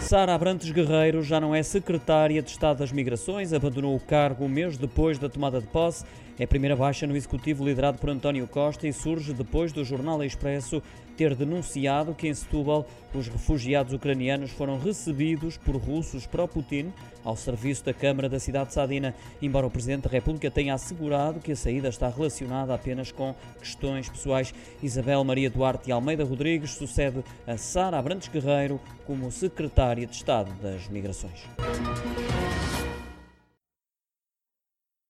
Sara Abrantes Guerreiro já não é secretária de Estado das Migrações, abandonou o cargo um mês depois da tomada de posse. É a primeira baixa no executivo liderado por António Costa e surge depois do Jornal Expresso ter denunciado que em Setúbal os refugiados ucranianos foram recebidos por russos pró-Putin ao serviço da Câmara da cidade de Sadina, embora o Presidente da República tenha assegurado que a saída está relacionada apenas com questões pessoais. Isabel Maria Duarte Almeida Rodrigues sucede a Sara Abrantes Guerreiro como secretária de Estado das Migrações.